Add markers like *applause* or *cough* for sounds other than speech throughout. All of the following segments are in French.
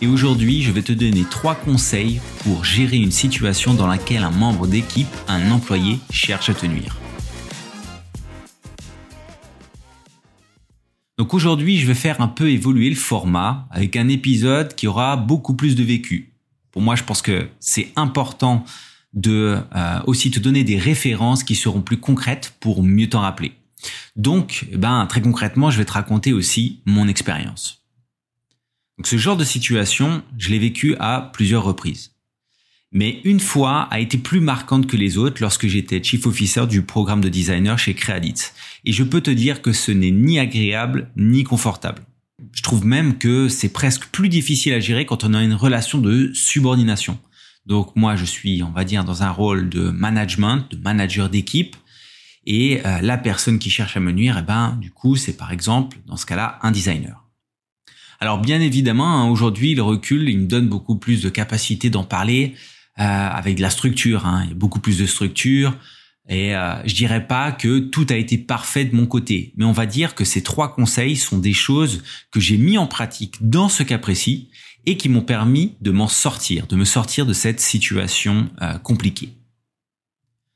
et aujourd'hui je vais te donner trois conseils pour gérer une situation dans laquelle un membre d'équipe, un employé, cherche à te nuire. Donc aujourd'hui je vais faire un peu évoluer le format avec un épisode qui aura beaucoup plus de vécu. Pour moi je pense que c'est important de euh, aussi te donner des références qui seront plus concrètes pour mieux t'en rappeler. Donc, eh ben, très concrètement, je vais te raconter aussi mon expérience. Donc ce genre de situation, je l'ai vécu à plusieurs reprises. Mais une fois a été plus marquante que les autres lorsque j'étais chief officer du programme de designer chez Creadit. Et je peux te dire que ce n'est ni agréable ni confortable. Je trouve même que c'est presque plus difficile à gérer quand on a une relation de subordination. Donc moi, je suis, on va dire, dans un rôle de management, de manager d'équipe. Et euh, la personne qui cherche à me nuire, eh ben, du coup, c'est par exemple, dans ce cas-là, un designer. Alors bien évidemment, hein, aujourd'hui, le recul, il me donne beaucoup plus de capacité d'en parler euh, avec de la structure. Hein. Il beaucoup plus de structure. Et euh, je dirais pas que tout a été parfait de mon côté, mais on va dire que ces trois conseils sont des choses que j'ai mis en pratique dans ce cas précis et qui m'ont permis de m'en sortir, de me sortir de cette situation euh, compliquée.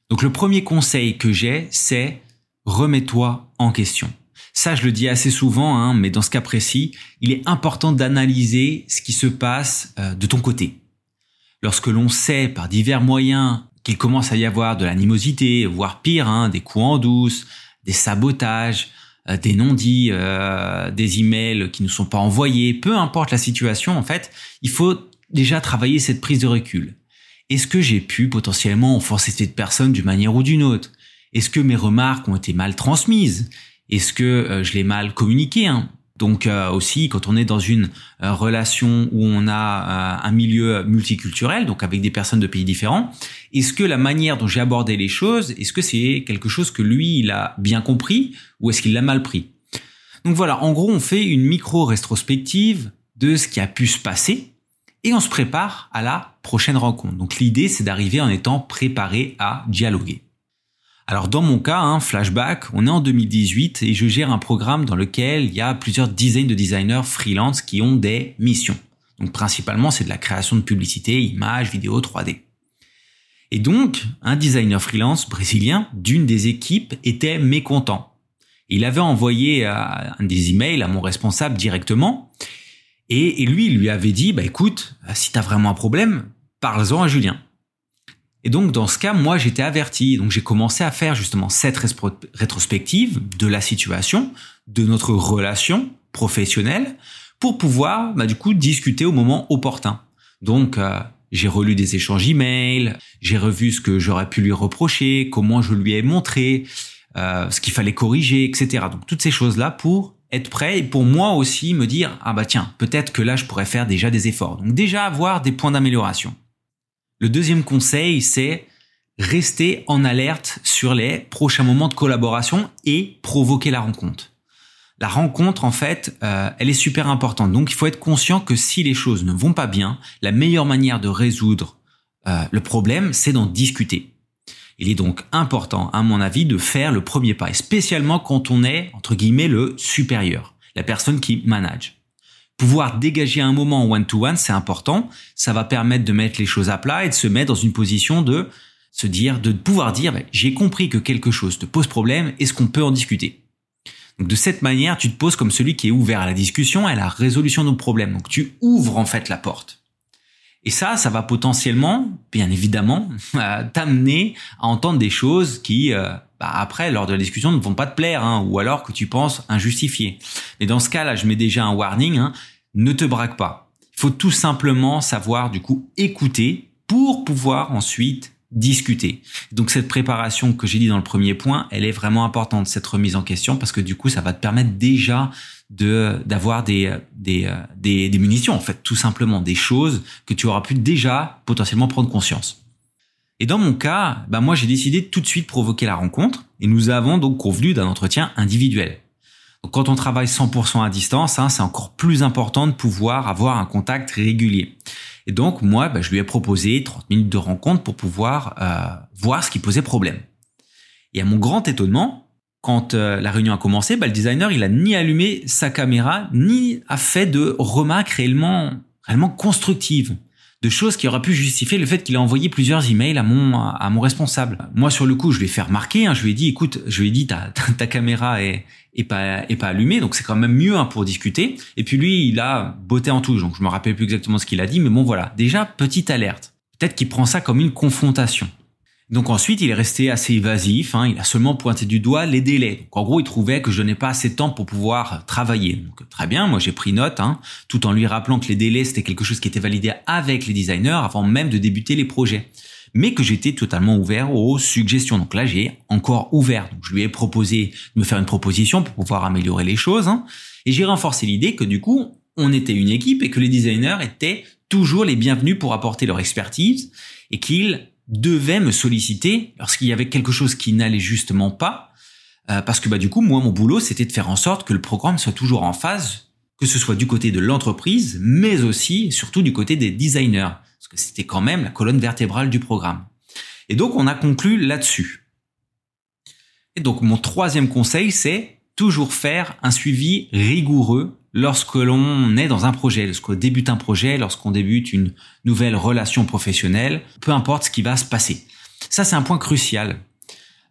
Donc le premier conseil que j'ai, c'est remets-toi en question. Ça, je le dis assez souvent, hein, mais dans ce cas précis, il est important d'analyser ce qui se passe euh, de ton côté. Lorsque l'on sait par divers moyens qu'il commence à y avoir de l'animosité, voire pire, hein, des coups en douce, des sabotages, euh, des non-dits, euh, des emails qui ne sont pas envoyés, peu importe la situation, en fait, il faut déjà travailler cette prise de recul. Est-ce que j'ai pu potentiellement enfoncer cette personne d'une manière ou d'une autre? Est-ce que mes remarques ont été mal transmises? Est-ce que euh, je l'ai mal communiqué hein? Donc euh, aussi, quand on est dans une euh, relation où on a un milieu multiculturel, donc avec des personnes de pays différents, est-ce que la manière dont j'ai abordé les choses, est-ce que c'est quelque chose que lui, il a bien compris ou est-ce qu'il l'a mal pris? Donc voilà, en gros, on fait une micro-rétrospective de ce qui a pu se passer et on se prépare à la prochaine rencontre. Donc l'idée, c'est d'arriver en étant préparé à dialoguer. Alors dans mon cas, hein, flashback, on est en 2018 et je gère un programme dans lequel il y a plusieurs dizaines de designers freelance qui ont des missions. Donc principalement, c'est de la création de publicité, images, vidéos, 3D. Et donc, un designer freelance brésilien d'une des équipes était mécontent. Il avait envoyé euh, un des emails à mon responsable directement et, lui, il lui avait dit, bah écoute, si t'as vraiment un problème, parle-en à Julien. Et donc dans ce cas, moi j'étais averti, donc j'ai commencé à faire justement cette rétrospective de la situation, de notre relation professionnelle, pour pouvoir bah, du coup discuter au moment opportun. Donc euh, j'ai relu des échanges emails, j'ai revu ce que j'aurais pu lui reprocher, comment je lui ai montré, euh, ce qu'il fallait corriger, etc. Donc toutes ces choses-là pour être prêt et pour moi aussi me dire ah bah tiens peut-être que là je pourrais faire déjà des efforts. Donc déjà avoir des points d'amélioration. Le deuxième conseil, c'est rester en alerte sur les prochains moments de collaboration et provoquer la rencontre. La rencontre, en fait, euh, elle est super importante. Donc, il faut être conscient que si les choses ne vont pas bien, la meilleure manière de résoudre euh, le problème, c'est d'en discuter. Il est donc important, à mon avis, de faire le premier pas, et spécialement quand on est, entre guillemets, le supérieur, la personne qui manage. Pouvoir dégager un moment one-to-one, c'est important. Ça va permettre de mettre les choses à plat et de se mettre dans une position de se dire, de pouvoir dire, j'ai compris que quelque chose te pose problème, est-ce qu'on peut en discuter? Donc de cette manière, tu te poses comme celui qui est ouvert à la discussion et à la résolution de nos problèmes. Donc tu ouvres en fait la porte. Et ça, ça va potentiellement, bien évidemment, *laughs* t'amener à entendre des choses qui, euh, bah, après, lors de la discussion, ne vont pas te plaire, hein, ou alors que tu penses injustifié. Mais dans ce cas-là, je mets déjà un warning, hein, ne te braque pas. Il faut tout simplement savoir, du coup, écouter pour pouvoir ensuite discuter. Donc cette préparation que j'ai dit dans le premier point, elle est vraiment importante, cette remise en question, parce que du coup, ça va te permettre déjà de d'avoir des, des, des, munitions, en fait, tout simplement, des choses que tu auras pu déjà potentiellement prendre conscience. Et dans mon cas, bah moi j'ai décidé tout de suite provoquer la rencontre et nous avons donc convenu d'un entretien individuel. Quand on travaille 100% à distance, hein, c'est encore plus important de pouvoir avoir un contact régulier. Et donc moi, bah, je lui ai proposé 30 minutes de rencontre pour pouvoir euh, voir ce qui posait problème. Et à mon grand étonnement, quand euh, la réunion a commencé, bah, le designer il a ni allumé sa caméra ni a fait de remarques réellement réellement constructives de choses qui auraient pu justifier le fait qu'il a envoyé plusieurs emails à mon à mon responsable. Moi sur le coup, je lui ai fait remarquer, hein, je lui ai dit écoute, je lui ai dit ta, *laughs* ta, caméra est, est pas est pas allumée, donc c'est quand même mieux hein, pour discuter. Et puis lui, il a botté en touche, donc je me rappelle plus exactement ce qu'il a dit, mais bon voilà, déjà petite alerte. Peut-être qu'il prend ça comme une confrontation. Donc ensuite, il est resté assez évasif. Hein, il a seulement pointé du doigt les délais. Donc en gros, il trouvait que je n'ai pas assez de temps pour pouvoir travailler. Donc très bien, moi j'ai pris note, hein, tout en lui rappelant que les délais c'était quelque chose qui était validé avec les designers avant même de débuter les projets, mais que j'étais totalement ouvert aux suggestions. Donc là, j'ai encore ouvert. Donc je lui ai proposé de me faire une proposition pour pouvoir améliorer les choses, hein, et j'ai renforcé l'idée que du coup, on était une équipe et que les designers étaient toujours les bienvenus pour apporter leur expertise et qu'ils devait me solliciter lorsqu'il y avait quelque chose qui n'allait justement pas, euh, parce que bah du coup moi mon boulot c'était de faire en sorte que le programme soit toujours en phase, que ce soit du côté de l'entreprise, mais aussi surtout du côté des designers, parce que c'était quand même la colonne vertébrale du programme. Et donc on a conclu là-dessus. Et donc mon troisième conseil c'est toujours faire un suivi rigoureux lorsque l'on est dans un projet, lorsqu'on débute un projet, lorsqu'on débute une nouvelle relation professionnelle, peu importe ce qui va se passer. Ça, c'est un point crucial.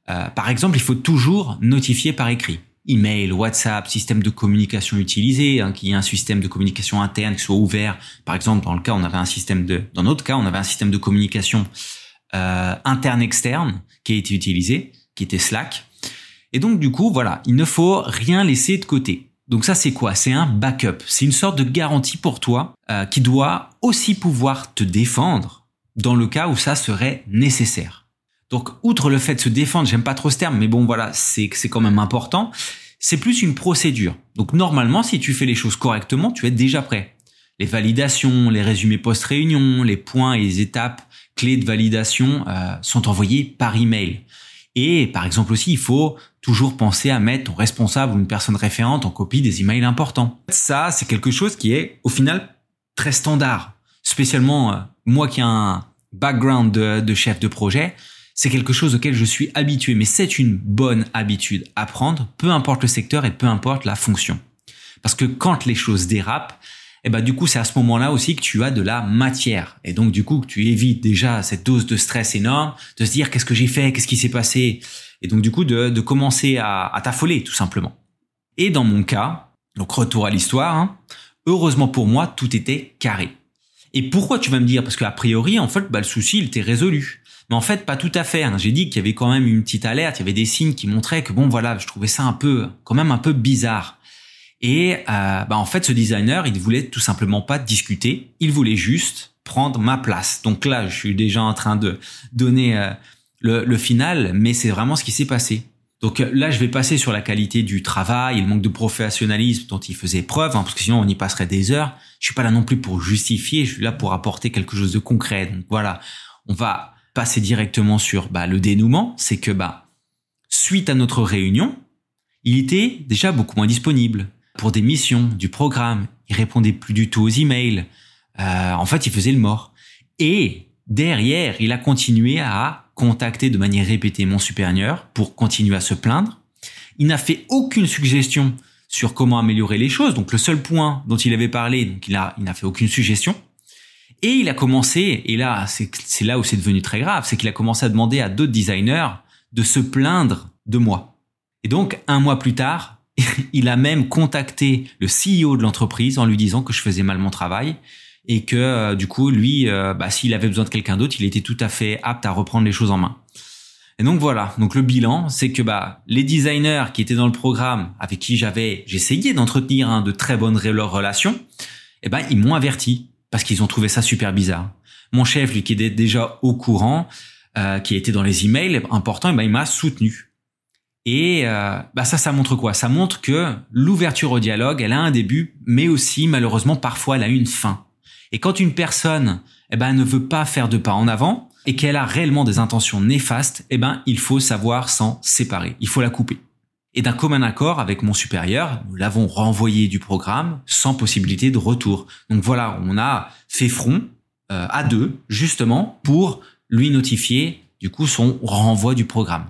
Euh, par exemple, il faut toujours notifier par écrit. Email, WhatsApp, système de communication utilisé, hein, qu'il y ait un système de communication interne qui soit ouvert. Par exemple, dans le cas, on avait un système de, dans notre cas, on avait un système de communication euh, interne-externe qui a été utilisé, qui était Slack. Et donc, du coup, voilà, il ne faut rien laisser de côté. Donc ça c'est quoi? C'est un backup. C'est une sorte de garantie pour toi euh, qui doit aussi pouvoir te défendre dans le cas où ça serait nécessaire. Donc outre le fait de se défendre, j'aime pas trop ce terme, mais bon voilà, c'est c'est quand même important. C'est plus une procédure. Donc normalement, si tu fais les choses correctement, tu es déjà prêt. Les validations, les résumés post-réunion, les points et les étapes clés de validation euh, sont envoyés par email. Et par exemple aussi, il faut toujours penser à mettre ton responsable ou une personne référente en copie des emails importants. Ça, c'est quelque chose qui est au final très standard. Spécialement euh, moi qui ai un background de, chef de projet, c'est quelque chose auquel je suis habitué. Mais c'est une bonne habitude à prendre, peu importe le secteur et peu importe la fonction. Parce que quand les choses dérapent, et ben du coup c'est à ce moment-là aussi que tu as de la matière et donc du coup que tu évites déjà cette dose de stress énorme, de se dire qu'est-ce que j'ai fait, qu'est-ce qui s'est passé? Et donc du coup de, de commencer à, à t'affoler tout simplement. Et dans mon cas, donc retour à l'histoire, hein, heureusement pour moi tout était carré. Et pourquoi tu vas me dire? Parce qu'a priori en fait bah, le souci il était résolu. Mais en fait, pas tout à fait. Hein. J'ai dit qu'il y avait quand même une petite alerte, il y avait des signes qui montraient que bon, voilà, je trouvais ça un peu, quand même un peu bizarre. Et euh, bah en fait, ce designer, il voulait tout simplement pas discuter. Il voulait juste prendre ma place. Donc là, je suis déjà en train de donner euh, le, le, final, mais c'est vraiment ce qui s'est passé. Donc euh, là, je vais passer sur la qualité du travail le manque de professionnalisme dont il faisait preuve, hein, parce que sinon on y passerait des heures. Je suis pas là non plus pour justifier, je suis là pour apporter quelque chose de concret. Donc voilà, on va passer directement sur bah, le dénouement. C'est que bah suite à notre réunion, il était déjà beaucoup moins disponible pour des missions, du programme. Il répondait plus du tout aux emails. Euh, en fait, il faisait le mort. Et derrière, il a continué à contacter de manière répétée mon supérieur pour continuer à se plaindre. Il n'a fait aucune suggestion sur comment améliorer les choses. Donc le seul point dont il avait parlé, donc il il n'a fait aucune suggestion. Et il a commencé, et là, c'est là où c'est devenu très grave, c'est qu'il a commencé à demander à d'autres designers de se plaindre de moi. Et donc, un mois plus tard, *laughs* il a même contacté le CEO de l'entreprise en lui disant que je faisais mal mon travail et que euh, du coup lui, euh, bah, s'il avait besoin de quelqu'un d'autre, il était tout à fait apte à reprendre les choses en main. Et donc voilà, donc le bilan, c'est que bah les designers qui étaient dans le programme, avec qui j'avais, j'essayais d'entretenir hein, de très bonnes relations, eh ben ils m'ont averti parce qu'ils ont trouvé ça super bizarre. Mon chef, lui qui était déjà au courant, euh, qui était dans les emails importants, eh ben il m'a soutenu. Et euh, bah ça, ça montre quoi? Ça montre que l'ouverture au dialogue, elle a un début, mais aussi malheureusement parfois elle a une fin. Et quand une personne, eh ben, ne veut pas faire de pas en avant, et qu'elle a réellement des intentions néfastes, eh ben, il faut savoir s'en séparer. Il faut la couper. Et d'un commun accord avec mon supérieur, nous l'avons renvoyé du programme sans possibilité de retour. Donc voilà, on a fait front euh, à deux, justement, pour lui notifier du coup son renvoi du programme.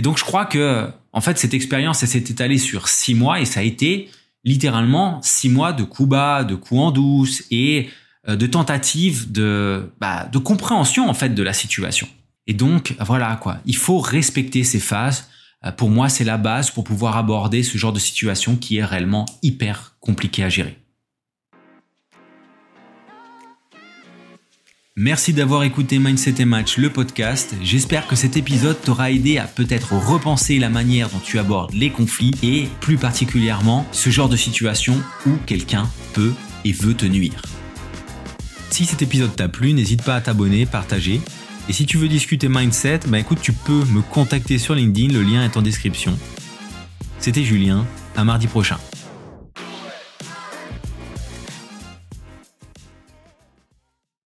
Et donc je crois que en fait cette expérience elle s'est étalée sur six mois et ça a été littéralement six mois de coups bas, de coups en douce et euh, de tentatives de bah, de compréhension en fait de la situation. Et donc voilà quoi, il faut respecter ces phases. Euh, pour moi, c'est la base pour pouvoir aborder ce genre de situation qui est réellement hyper compliqué à gérer. Merci d'avoir écouté Mindset et Match, le podcast. J'espère que cet épisode t'aura aidé à peut-être repenser la manière dont tu abordes les conflits et plus particulièrement ce genre de situation où quelqu'un peut et veut te nuire. Si cet épisode t'a plu, n'hésite pas à t'abonner, partager. Et si tu veux discuter mindset, bah écoute, tu peux me contacter sur LinkedIn, le lien est en description. C'était Julien, à mardi prochain.